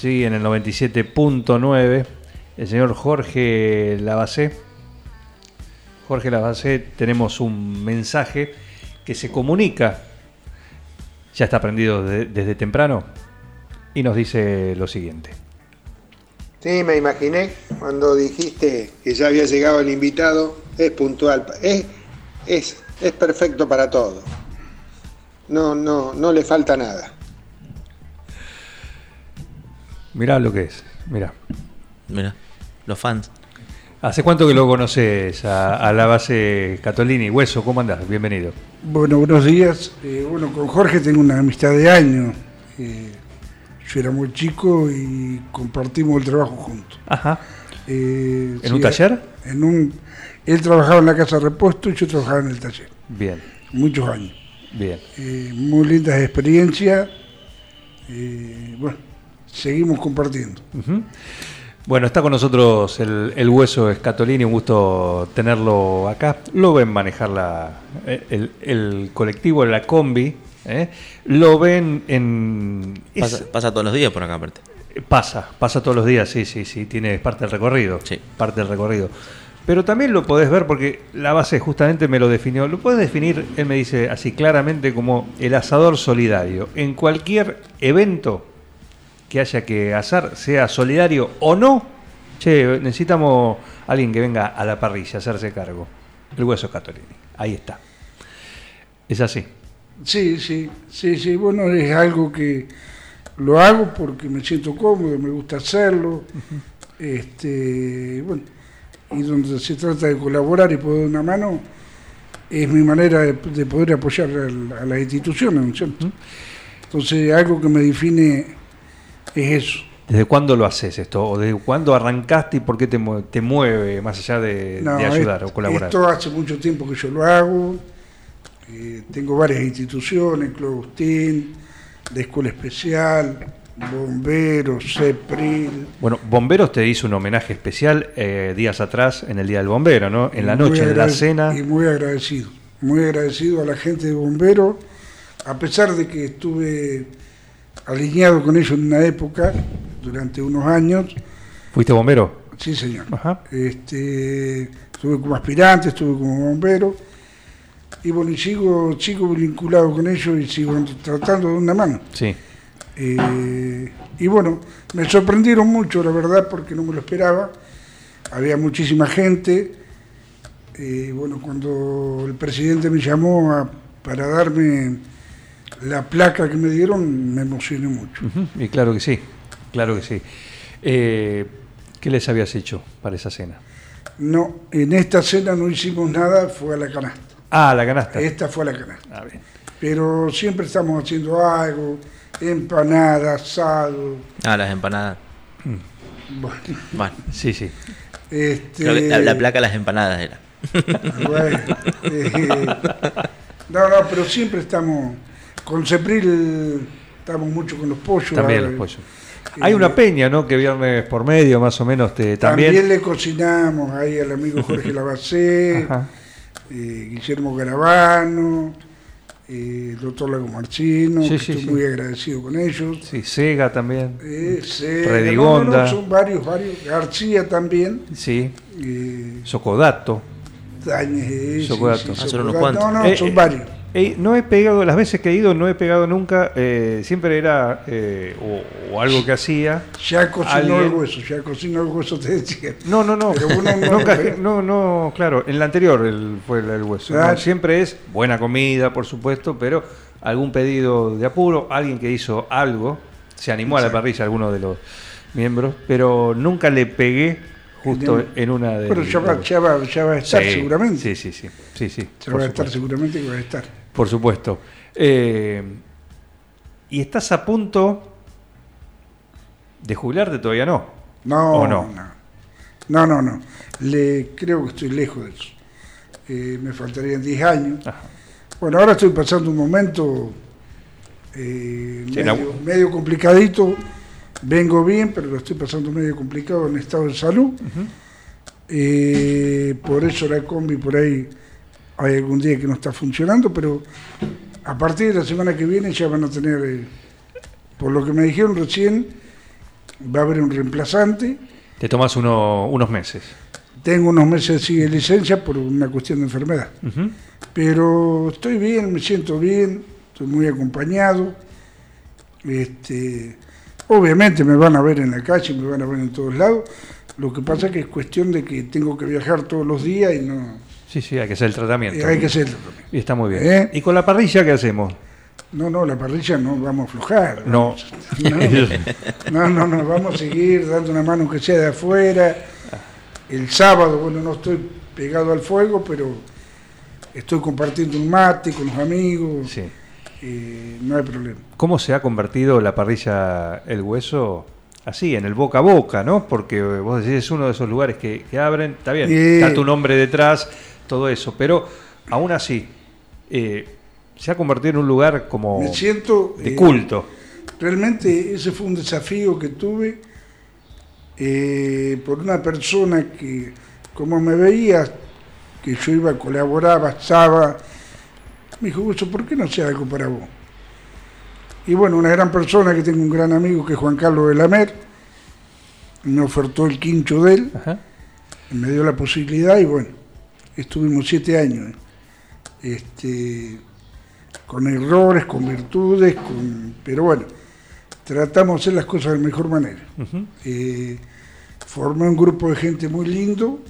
sí, en el 97.9. El señor Jorge Lavacé. Jorge Lavacé, tenemos un mensaje que se comunica, ya está aprendido de- desde temprano, y nos dice lo siguiente. Sí, me imaginé cuando dijiste que ya había llegado el invitado. Es puntual, es, es, es perfecto para todo. No, no, no le falta nada. Mirá lo que es, mirá. Mira, los fans. ¿Hace cuánto que lo conoces a, a la base Catolini? Hueso, ¿cómo andás? Bienvenido. Bueno, buenos días. Eh, bueno, con Jorge tengo una amistad de años. Eh, yo era muy chico y compartimos el trabajo juntos. Ajá. Eh, ¿En un taller? En un, él trabajaba en la casa de repuesto y yo trabajaba en el taller. Bien, Muchos años. bien. Eh, muy lindas experiencias. Eh, bueno, seguimos compartiendo. Bueno, está con nosotros el, el hueso Escatolini, un gusto tenerlo acá. Lo ven manejar la, el, el colectivo, la combi. ¿eh? Lo ven en... es- Pasa, pasa todos los días por acá, aparte. Pasa, pasa todos los días, sí, sí, sí, tiene parte del recorrido. Sí. Parte del recorrido. Pero también lo podés ver porque la base justamente me lo definió. Lo puedes definir, él me dice así claramente, como el asador solidario. En cualquier evento que haya que asar, sea solidario o no, che, necesitamos alguien que venga a la parrilla a hacerse cargo. El hueso Catolini. Ahí está. Es así. Sí, sí, sí, sí. Bueno, es algo que lo hago porque me siento cómodo, me gusta hacerlo. Este, bueno, y donde se trata de colaborar y poner una mano, es mi manera de, de poder apoyar a, las instituciones, ¿no es cierto? Entonces, algo que me define es eso. ¿Desde cuándo lo haces esto? ¿O desde cuándo arrancaste y por qué te, te mueve más allá de, No, de ayudar es- o colaborar? Esto hace mucho tiempo que yo lo hago. Eh, tengo varias instituciones, Club Agustín, de Escuela Especial, Bomberos, CEPRIL. Bueno, Bomberos te hizo un homenaje especial eh, días atrás en el Día del Bombero, ¿no? En la noche, en la cena. Y muy agradecido. Muy agradecido a la gente de Bomberos, a pesar de que estuve alineado con ellos en una época, durante unos años. ¿Fuiste bombero? Sí, señor. Ajá. Este, estuve como aspirante, estuve como bombero. Y bueno, y sigo, sigo vinculado con ellos y sigo tratando de una mano. Sí. Eh, y bueno, me sorprendieron mucho, la verdad, porque no me lo esperaba. Había muchísima gente. Eh, bueno, cuando el presidente me llamó a- para darme la placa que me dieron, me emocioné mucho. Y claro que sí, claro que sí. Eh, ¿Qué les habías hecho para esa cena? No, en esta cena no hicimos nada, fue a la canasta. Ah, la canasta. Esta fue a la canasta. Ah, bien. Pero siempre estamos haciendo algo, empanadas, asado. Ah, las empanadas. Bueno, Bueno, Sí, sí. este, la, la placa de las empanadas era. Bueno, eh, no, no, pero siempre estamos con Cepril, estamos mucho con los pollos. También ahora, los pollos. eh, Hay una peña, ¿no? Que viernes por medio, más o menos, te, También, también. le cocinamos ahí al amigo Jorge Lavacé, eh, Guillermo Garavano, eh, el doctor Lago Marchino, Sí, que sí, estoy sí. muy agradecido con ellos. Sí, Sega también. Eh, sí, Redigonda. no, no, no, son varios, varios. García también. Sí. eh, Socodato. Dañez, eh, Socodato. Ah, son unos Socodato. cuantos. No, no, Eh, son eh, varios. No he pegado, las veces que he ido, no he pegado nunca. eh, siempre era eh, o, o algo que hacía. Ya cocinó alguien- el hueso, ya cocinó el hueso, te decía. No, no, no. No- no, caje- no, no, claro, en la anterior el- fue el, el hueso. Claro. No, siempre es buena comida, por supuesto, pero algún pedido de apuro, alguien que hizo algo, se animó a la parrilla, alguno de los miembros, pero nunca le pegué justo En- una de Pero ya va, ya va, ya va a estar Sí, seguramente. Sí, sí, sí. sí, sí va a estar seguramente que va a estar. Por supuesto. Eh, y estás a punto De jubilarte todavía no. No, ¿O no? no. No, no, no. Le, creo que estoy lejos de eso. Eh, me faltarían 10 años. Ajá. Bueno, ahora estoy pasando un momento eh, Sí, medio, no. medio complicadito. Vengo bien, pero lo estoy pasando medio complicado en estado de salud. Eh, por eso la combi por ahí hay algún día que no está funcionando, pero a partir de la semana que viene ya van a tener, eh, por lo que me dijeron recién, va a haber un reemplazante. Te tomas uno- unos meses. Tengo unos meses sí, de licencia por una cuestión de enfermedad. Pero estoy bien, me siento bien, estoy muy acompañado. Este, obviamente me van a ver en la calle, me van a ver en todos lados. Lo que pasa es que es cuestión de que tengo que viajar todos los días y no Sí, sí, hay que hacer el tratamiento. y hay que hacerlo. Y está muy bien. ¿Eh? ¿Y con la parrilla qué hacemos? No, no, la parrilla no vamos a aflojar. No. No, no, no, vamos a seguir dando una mano que sea de afuera. El sábado, bueno, no estoy pegado al fuego, pero estoy compartiendo un mate con los amigos. Sí. eh, no hay problema. ¿Cómo se ha convertido la parrilla El Hueso? Así, en el boca a boca, ¿no? Porque eh, vos decís, es uno de esos lugares que, que abren, está bien, Eh. está tu nombre detrás, todo eso, pero aún así, eh, se ha convertido en un lugar como Me siento... de eh, culto. Realmente ese fue un desafío que tuve eh, por una persona que, como me veía que yo iba, colaboraba, estaba, me dijo, Gusto, ¿por qué no haces algo para vos? Y bueno, una gran persona que tengo un gran amigo que es Juan Carlos de Lamer, me ofertó el quincho de él, Ajá. me dio la posibilidad y bueno, estuvimos siete años. Este, con errores, con virtudes, con, pero bueno, tratamos de hacer las cosas de la mejor manera. Eh, formé un grupo de gente muy lindo,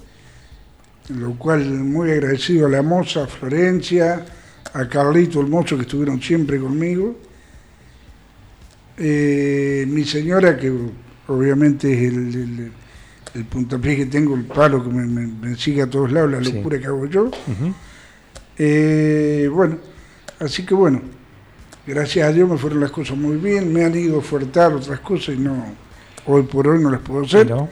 lo cual muy agradecido a la moza, a Florencia, a Carlito el mozo que estuvieron siempre conmigo. Eh, mi señora, que obviamente es el, el- el puntapié que tengo, el palo que me, me- me sigue a todos lados, la Sí. locura que hago yo. Eh, bueno, así que bueno, gracias a Dios me fueron las cosas muy bien, me han ido a ofertar otras cosas y no, hoy por hoy no las puedo hacer. ¿No?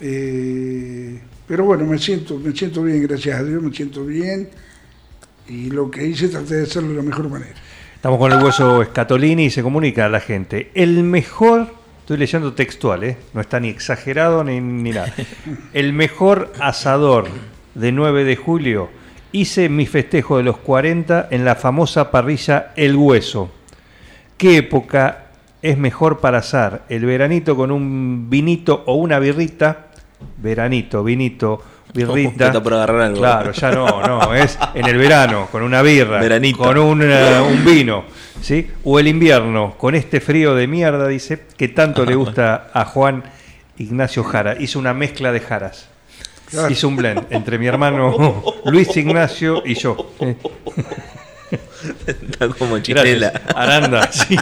Eh, pero bueno, me siento, me siento bien, gracias a Dios, me siento bien y lo que hice traté de hacerlo de la mejor manera. Estamos con el hueso Scatolini y se comunica a la gente. El mejor, estoy leyendo textual, ¿eh? no está ni exagerado ni, ni nada. El mejor asador de 9 de julio. Hice mi festejo de los 40 en la famosa parrilla El Hueso. ¿Qué época es mejor para asar? ¿El veranito con un vinito o una birrita? Veranito, vinito, birrita. Está por agarrar algo. Claro, ya no, no, es en el verano, con una birra, Veranito. con un, eh, un vino, ¿sí? O el invierno, con este frío de mierda, dice, que tanto le gusta a Juan Ignacio Jara. Hizo una mezcla de jaras. Claro. Hizo un blend entre mi hermano Luis Ignacio y yo. Está como Gracias. chinela. Aranda, sí.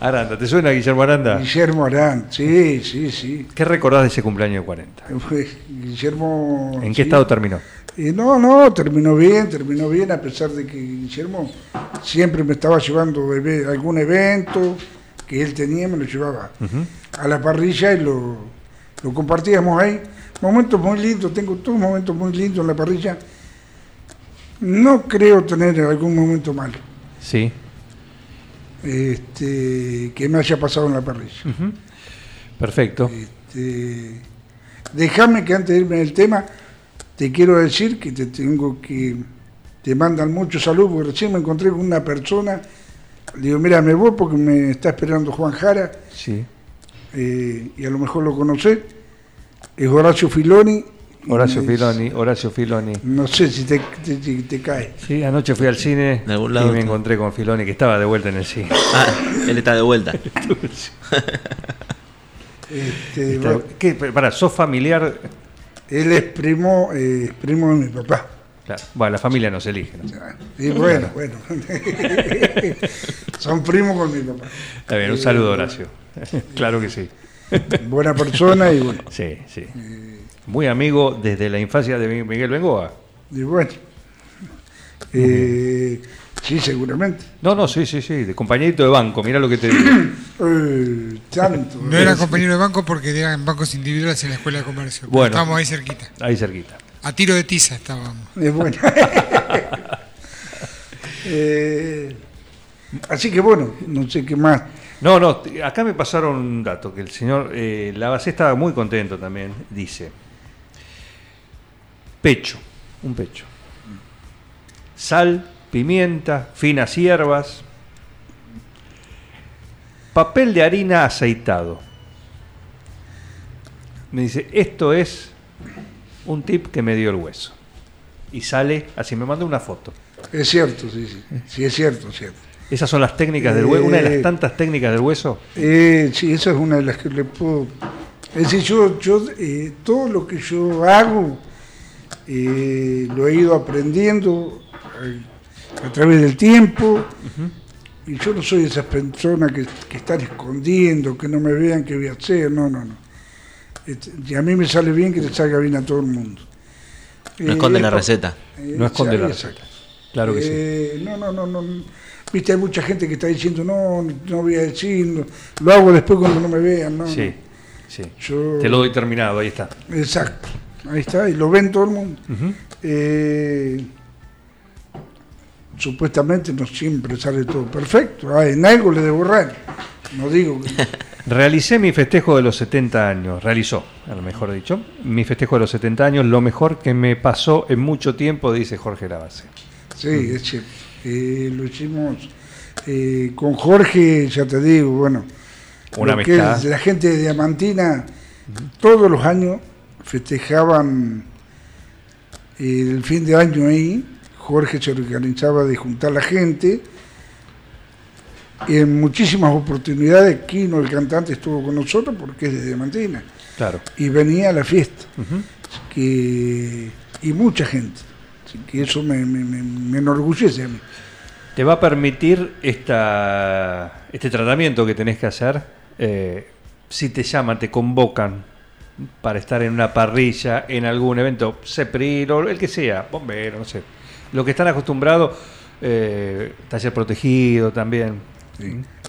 Aranda, ¿te suena Guillermo Aranda? Guillermo Arán, sí, sí, sí. ¿Qué recordás de ese cumpleaños de 40? Fue Guillermo. ¿En sí. qué estado terminó? Eh, no, no, terminó bien, terminó bien, a pesar de que Guillermo siempre me estaba llevando eve- algún evento que él tenía, me lo llevaba a la parrilla y lo, lo compartíamos ahí. Momentos muy lindos, tengo todos momentos muy lindos en la parrilla. No creo tener algún momento malo Sí. Este, que me haya pasado en la parrilla. Perfecto. Este, déjame que antes de irme del tema, te quiero decir que te tengo que. Te mandan muchos saludos, porque recién me encontré con una persona. Le digo, mira, me voy porque me está esperando Juan Jara, Sí. eh, y a lo mejor lo conocé. Es Horacio Filoni. Horacio Filoni, Horacio Filoni. No sé si te, te- te- te cae. Sí, anoche fui al cine De algún y me está. encontré con Filoni, que estaba de vuelta en el cine. Ah, él está de vuelta. Este, Está- ¿Qué? Para, ¿sos familiar? él es primo, eh, es primo de mi papá. Claro. Bueno, la familia no se elige. ¿no? Y bueno, bueno. Son primos con mi papá. Está bien, un saludo, Horacio. claro que sí. Buena persona y bueno. Sí, sí. Muy amigo desde la infancia de Mi- Miguel Bengoa. Y bueno. Eh, Sí, seguramente. No, no, sí, sí, sí, de compañerito de banco, mira lo que te digo. Eh, tanto. No era compañero de banco porque eran bancos individuales en la escuela de comercio. Bueno. Estábamos ahí cerquita. Ahí cerquita. A tiro de tiza estábamos. Es bueno. Eh, así que bueno, no sé qué más. No, no, acá me pasaron un dato, que el señor eh, Lavacé estaba muy contento también, dice. Pecho, un pecho. Sal, pimienta, finas hierbas, papel de harina aceitado. Me dice, esto es un tip que me dio el hueso. Y sale, así me manda una foto. Es cierto, sí, sí. Sí, es cierto, es cierto. Esas son las técnicas del hueso, una de Eh, las tantas técnicas del hueso. Eh, sí, esa es una de las que le puedo. Es decir, yo, yo eh, todo lo que yo hago eh, lo he ido aprendiendo eh, a través del tiempo. Y yo no soy de esas personas que, que están escondiendo, que no me vean qué voy a hacer. No, no, no. Este, y a mí me sale bien que le salga bien a todo el mundo. No esconden la esto- receta. eh, No esconde la exacto. receta. Claro que sí. Eh, No, no, no, no. Viste, hay mucha gente que está diciendo, no, no voy a decir, no, lo hago después cuando no me vean, ¿no? Sí, sí. Yo- Te lo doy terminado, ahí está. Exacto. Ahí está, y lo ven todo el mundo. Eh, supuestamente no siempre sale todo perfecto. Ah, en algo le debo errar. No digo que... Realicé mi festejo de los 70 años, realizó, a lo mejor dicho, mi festejo de los 70 años, lo mejor que me pasó en mucho tiempo, dice Jorge Lavase. Sí, es cierto. Eh, lo hicimos eh, con Jorge, ya te digo, bueno, Una amistad. la gente de Diamantina todos los años festejaban el fin de año ahí. Jorge se organizaba de juntar la gente. Y en muchísimas oportunidades, Kino, el cantante, estuvo con nosotros porque es de Diamantina. Claro. Y venía a la fiesta. Ujú. que, y mucha gente. Así que eso me, me- me- me enorgullece a mí. Te va a permitir esta, este tratamiento que tenés que hacer, eh, si te llaman, te convocan para estar en una parrilla, en algún evento, CEPRIL o el que sea, bombero, no sé. Lo que están acostumbrados, eh, taller protegido también.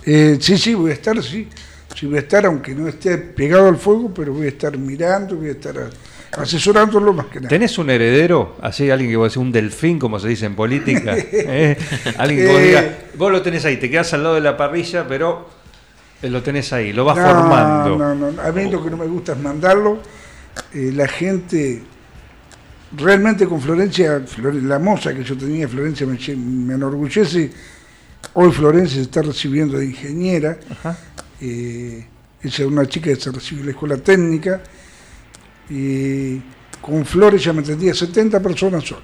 Eh, sí, sí, voy a estar, sí. Sí, voy a estar, aunque no esté pegado al fuego, pero voy a estar mirando, voy a estar asesorándolo más que nada. ¿Tenés un heredero? Así, alguien que vos un delfín, como se dice en política. ¿eh? Alguien que vos Eh. digas, vos lo tenés ahí, te quedás al lado de la parrilla, pero lo tenés ahí, lo vas No, formando. No, no, a mí lo que no me gusta es mandarlo. Eh, la gente, realmente con Florencia, Flore- la moza que yo tenía, Florencia, me, lle- me enorgullece. Hoy Florencia se está recibiendo de ingeniera. Eh, es una chica que se recibió en la escuela técnica. Y con Flores ya me atendía 70 personas sola.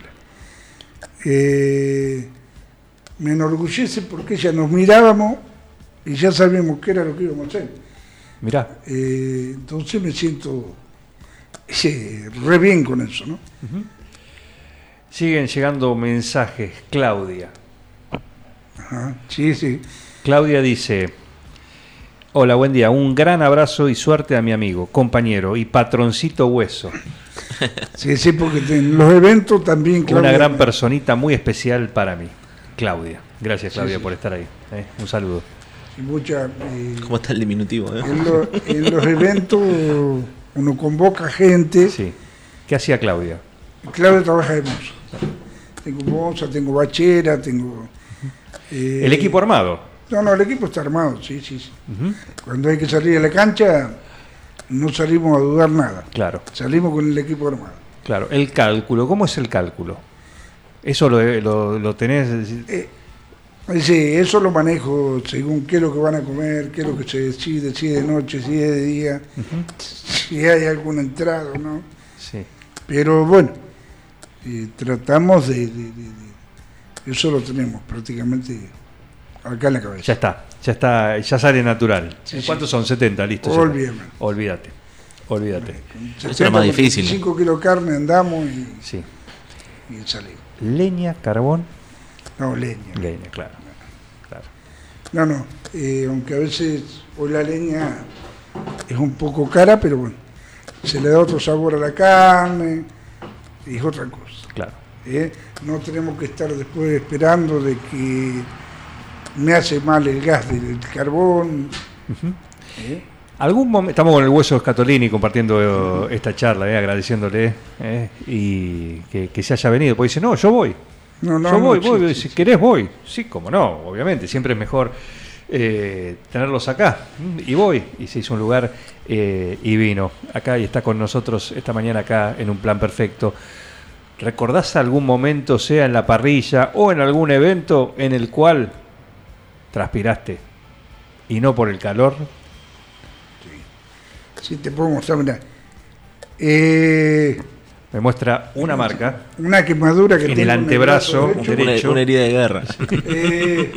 Eh, me enorgullece porque ella nos mirábamos y ya sabíamos qué era lo que íbamos a hacer. Mirá, Eh, entonces me siento eh, re bien con eso, ¿no? siguen llegando mensajes. Claudia. Ajá, Sí, sí. Claudia dice, hola, buen día, un gran abrazo y suerte a mi amigo, compañero y patroncito hueso. Sí, sí, porque en los eventos también, Una Claudia, gran me- personita muy especial para mí. Claudia. Gracias, Claudia, Sí, sí. por estar ahí. ¿eh? Un saludo. Mucha, eh, ¿Cómo está el diminutivo? eh? en, lo- en los eventos uno convoca gente. Sí. ¿Qué hacía Claudia? Claudia trabaja de moza. Tengo moza, tengo bachera, tengo... eh, El equipo armado. No, no, el equipo está armado, sí, sí. sí. Cuando hay que salir a la cancha, no salimos a dudar nada. Claro, Salimos con el equipo armado. claro. El cálculo, ¿cómo es el cálculo? ¿Eso lo, lo, lo tenés? Eh, Sí, eso lo manejo según qué es lo que van a comer, qué es lo que se decide, si es de noche, si es de día, si hay alguna entrada o no. Sí. Pero bueno, eh, tratamos de, de- de- de- Eso lo tenemos prácticamente acá en la cabeza. Ya está, ya está, ya sale natural. Sí, sí. ¿Cuántos son? 70, listo. Olvídate. Olvídate. Es lo más difícil. 5 kilos de carne andamos y, Sí. y salimos. Leña, carbón, No, leña. leña, claro. claro. No, no. eh, aunque a veces hoy la leña es un poco cara, pero bueno, se le da otro sabor a la carne y es otra cosa. Claro. ¿eh? No tenemos que estar después esperando de que me hace mal el gas del carbón. ¿eh? Algún momento, estamos con el hueso Scatolini compartiendo esta charla, eh, agradeciéndole eh, y que, que se haya venido. Porque dice, no, yo voy. No, no, yo no voy, voy, existe. si querés voy. Sí, como no, obviamente, siempre es mejor eh, tenerlos acá. Y voy, y se hizo un lugar eh, y vino. Acá y está con nosotros esta mañana acá en un plan perfecto. ¿Recordás algún momento, sea en la parrilla o en algún evento en el cual transpiraste y no por el calor? Sí, te puedo mostrar, mirá. Eh, Me muestra una marca una quemadura que En el antebrazo, brazo derecho. Una, Derecho. una herida de guerra. Eh,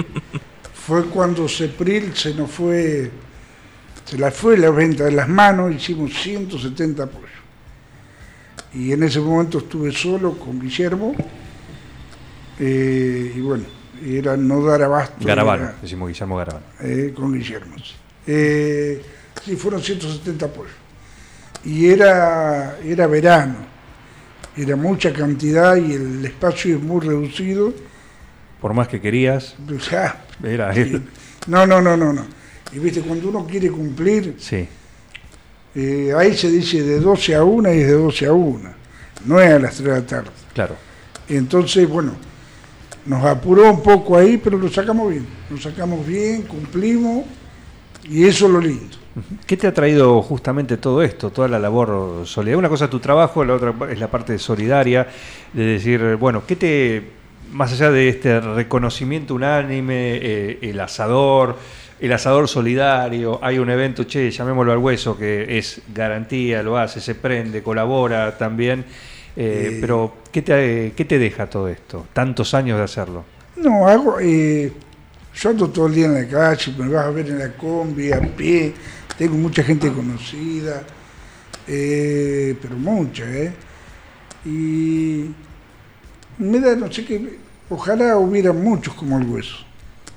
fue cuando Cepril se nos fue, se la fue la venta de las manos, hicimos 170 pollos. Y en ese momento estuve solo con Guillermo, eh, y bueno, era no dar abasto. Garabano, era, decimos Guillermo Garabano. eh, con Guillermo. sí. Eh, sí, fueron 170 pollos. Y era, era verano, era mucha cantidad y el espacio es muy reducido. Por más que querías, Ya, era Sí. No, no, no, no, no. Y viste, cuando uno quiere cumplir, Sí, eh, ahí se dice de 12 a 1 y es de 12 a 1, no es a las 3 de la tarde. claro. Entonces, bueno, nos apuró un poco ahí, pero lo sacamos bien. Lo sacamos bien, cumplimos, y eso es lo lindo. ¿Qué te ha traído justamente todo esto, toda la labor solidaria? Una cosa es tu trabajo, la otra es la parte solidaria, de decir, bueno, ¿qué te, más allá de este reconocimiento unánime, eh, el asador, el asador solidario, hay un evento, che, llamémoslo al hueso, que es garantía, lo hace, se prende, colabora también, eh, Eh. pero ¿qué te, ¿qué te deja todo esto? Tantos años de hacerlo. No, hago, eh, yo ando todo el día en la calle, me vas a ver en la combi, a pie, tengo mucha gente conocida, eh, pero mucha, ¿eh? Y me da, no sé qué, ojalá hubiera muchos como el hueso,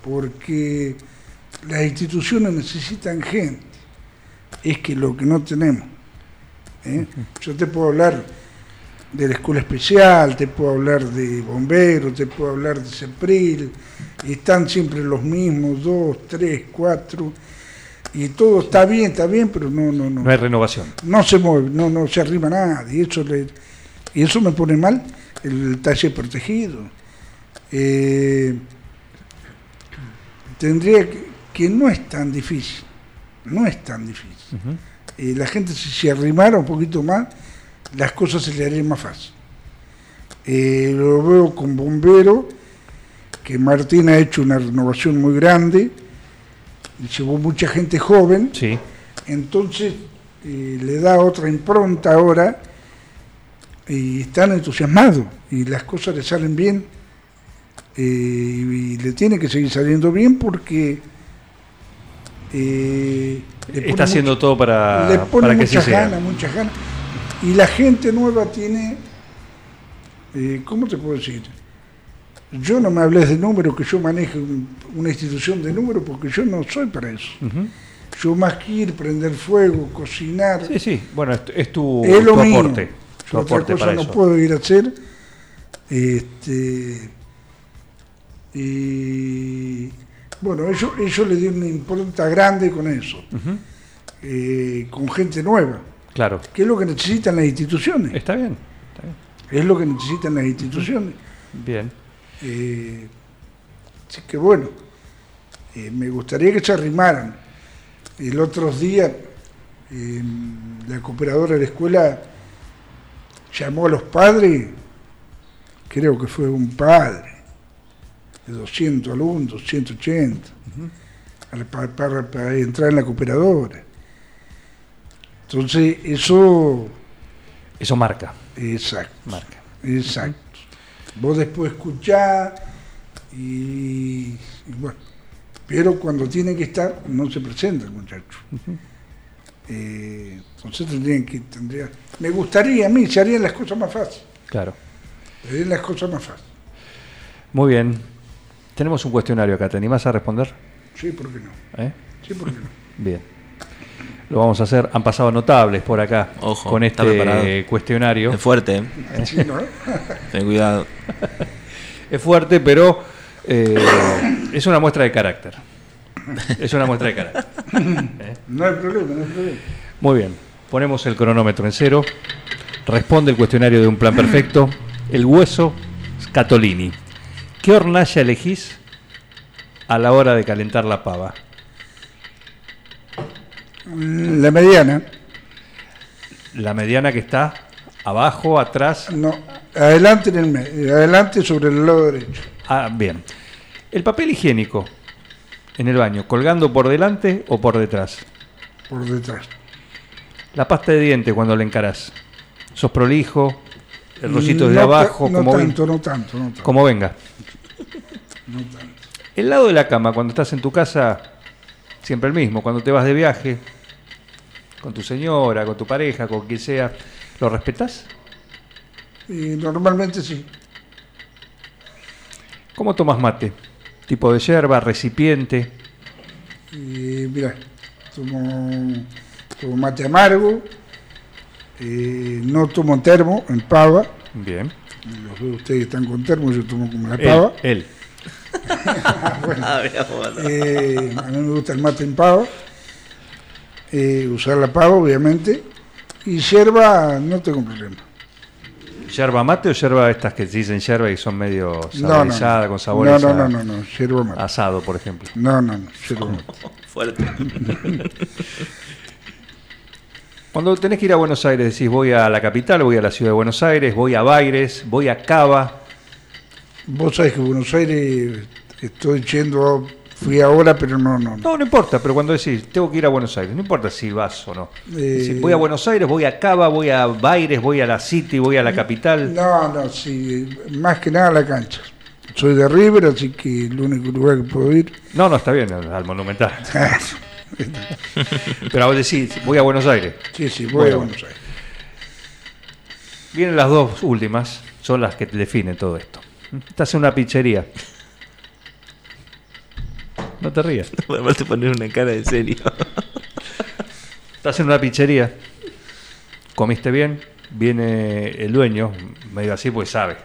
porque las instituciones necesitan gente, es que lo que no tenemos. ¿eh? Yo te puedo hablar de la escuela especial, te puedo hablar de bomberos, te puedo hablar de CEPRIL, y están siempre los mismos, dos, tres, cuatro, y todo está bien, está bien, pero no, no, no. No hay renovación. No se mueve, no, no se arrima nadie, y eso, le- y eso me pone mal el taller protegido. Eh, tendría que, que no es tan difícil, no es tan difícil. Eh, la gente si se arrimara un poquito más, las cosas se le harían más fácil. Eh, lo veo con bombero, que Martín ha hecho una renovación muy grande, llevó mucha gente joven, Sí, entonces eh, le da otra impronta ahora y están entusiasmados y las cosas le salen bien eh, y le tiene que seguir saliendo bien porque eh, está haciendo mucho- todo para, le pone para que sí muchas sea. ganas, muchas ganas y la gente nueva tiene ¿cómo te puedo decir? Yo no me hables de números, que yo maneje un- una institución de números, porque yo no soy para eso. Yo más que ir, prender fuego, cocinar, Sí, sí, bueno, es, es tu, es lo tu mío. aporte. Tu otra aporte cosa para no eso. puedo ir a hacer. Este, y bueno, ellos, ellos le dieron una impronta grande con eso, eh, con gente nueva, Claro, que es lo que necesitan las instituciones. está bien, está bien. Es lo que necesitan las instituciones. Bien. Eh, así que bueno, eh, me gustaría que se arrimaran. El otro día, eh, la cooperadora de la escuela llamó a los padres, creo que fue un padre, de 200 alumnos, 280, al- pa- para, para entrar en la cooperadora. Entonces, eso, Eso marca, exacto. marca. Exacto. Vos después escuchás y, y bueno, pero cuando tiene que estar no se presenta el muchacho. Eh, entonces tendrían que, tendría, me gustaría a mí, se harían las cosas más fáciles, Claro. se harían las cosas más fáciles. Muy bien. Tenemos un cuestionario acá, ¿te animás a responder? Sí, ¿por qué no? ¿Eh? Sí, ¿por qué no? Bien. Lo vamos a hacer. Han pasado notables por acá Ojo, con este cuestionario. Es fuerte, ¿eh? ¿no? Ten cuidado. Es fuerte, pero eh, es una muestra de carácter. Es una muestra de carácter. ¿Eh? No hay problema, no hay problema. Muy bien. Ponemos el cronómetro en cero. Responde el cuestionario de un plan perfecto. El hueso Scatolini. ¿Qué hornalla elegís a la hora de calentar la pava? La mediana, La mediana que está abajo, atrás. no, adelante en el medio, adelante sobre el lado derecho. Ah, bien. El papel higiénico en el baño, colgando por delante o por detrás. por detrás. La pasta de diente cuando la encarás. ¿Sos prolijo? El rollito de No ta- abajo, no como, tanto, no tanto, no tanto. como venga. no tanto. El lado de la cama, cuando estás en tu casa, siempre el mismo. Cuando te vas de viaje, con tu señora, con tu pareja, con quien sea, ¿lo respetás? Y normalmente sí. ¿Cómo tomas mate? ¿Tipo de yerba, recipiente? Y mira, tomo, tomo mate amargo, eh, no tomo termo en pava. Bien. Los veo ustedes están con termo, yo tomo como la Él, pava. él. Ah, bueno. Eh, a mí me gusta el mate en pava. Eh, usar la pava, obviamente. Y yerba, no tengo problema. ¿Yerba mate o yerba estas que dicen yerba y son medio No, no, saborizada, no. con sabores No, no, no, no, no, yerba mate. asado, por ejemplo? No, no, no, yerba mate. Fuerte. Cuando tenés que ir a Buenos Aires, decís voy a la capital, voy a la ciudad de Buenos Aires, voy a Baires, voy a Cava. Vos sabés que Buenos Aires estoy yendo, fui ahora, pero no, no. no. No, no importa, pero cuando decís tengo que ir a Buenos Aires, no importa si vas o no. Eh, Decís, voy a Buenos Aires, voy a Cava, voy a Baires, voy a la City, voy a la capital. No, no, sí, más que nada la cancha. Soy de River, así que el único lugar que puedo ir. No, no, está bien, al al Monumental. Pero vos decís, voy a Buenos Aires. sí, sí, voy a Buenos Aires. Vienen las dos últimas, son las que definen todo esto. Estás en una pizzería. No te rías. Aparte poner una cara de serio. Estás en una pizzería, comiste bien, viene el dueño, medio así, pues sabe,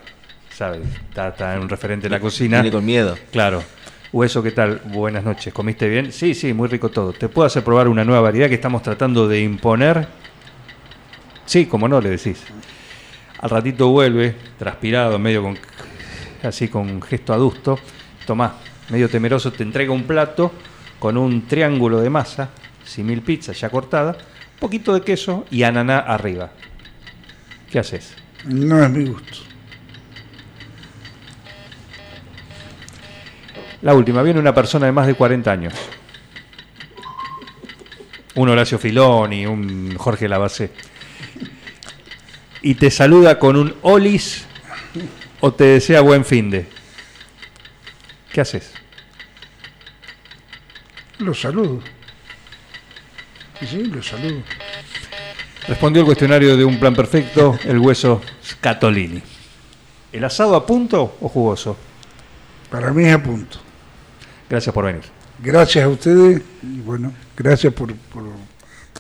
sabe, está, está en un referente en la cocina. Viene con miedo. Claro. Hueso, ¿qué tal? Buenas noches. ¿Comiste bien? Sí, sí, muy rico todo. ¿Te puedo hacer probar una nueva variedad que estamos tratando de imponer? Sí, como no, le decís. Al ratito vuelve, transpirado, medio con así con gesto adusto. Tomás, medio temeroso, te entrega un plato con un triángulo de masa, simil pizza ya cortada, poquito de queso y ananá arriba. ¿Qué haces? No es mi gusto. La última, viene una persona de más de 40 años. Un Horacio Filoni, un Jorge Lavacé. Y te saluda con un olis o te desea buen fin de. ¿Qué haces? Los saludo. Sí, sí, los saludo. Respondió el cuestionario de un plan perfecto, el hueso Scatolini. ¿El asado a punto o jugoso? Para mí es a punto. Gracias por venir. Gracias a ustedes y bueno, gracias por, por,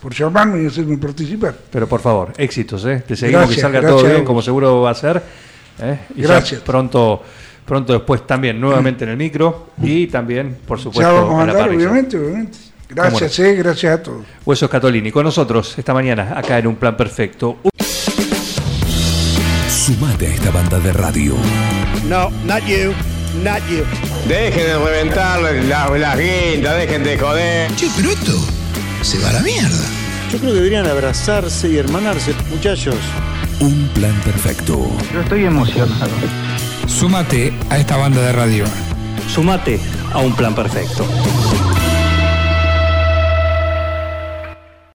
por llamarme y hacerme participar. Pero por favor, éxitos, ¿eh? Te seguimos que Gracias, salga gracias todo bien, como seguro va a ser. ¿eh? Y ya Gracias. pronto, pronto después también nuevamente en el micro y también, por supuesto, ya vamos a la obviamente, obviamente. Gracias, eh, gracias a todos. Huesos Catolini, con nosotros esta mañana, acá en Un Plan Perfecto. Sumate a esta banda de radio. No, not you, not you. Dejen de reventar las, las guindas, dejen de joder. Che, pero esto se va a la mierda. Yo creo que deberían abrazarse y hermanarse, muchachos. Un plan perfecto. Yo estoy emocionado. Súmate a esta banda de radio. Sumate a un plan perfecto.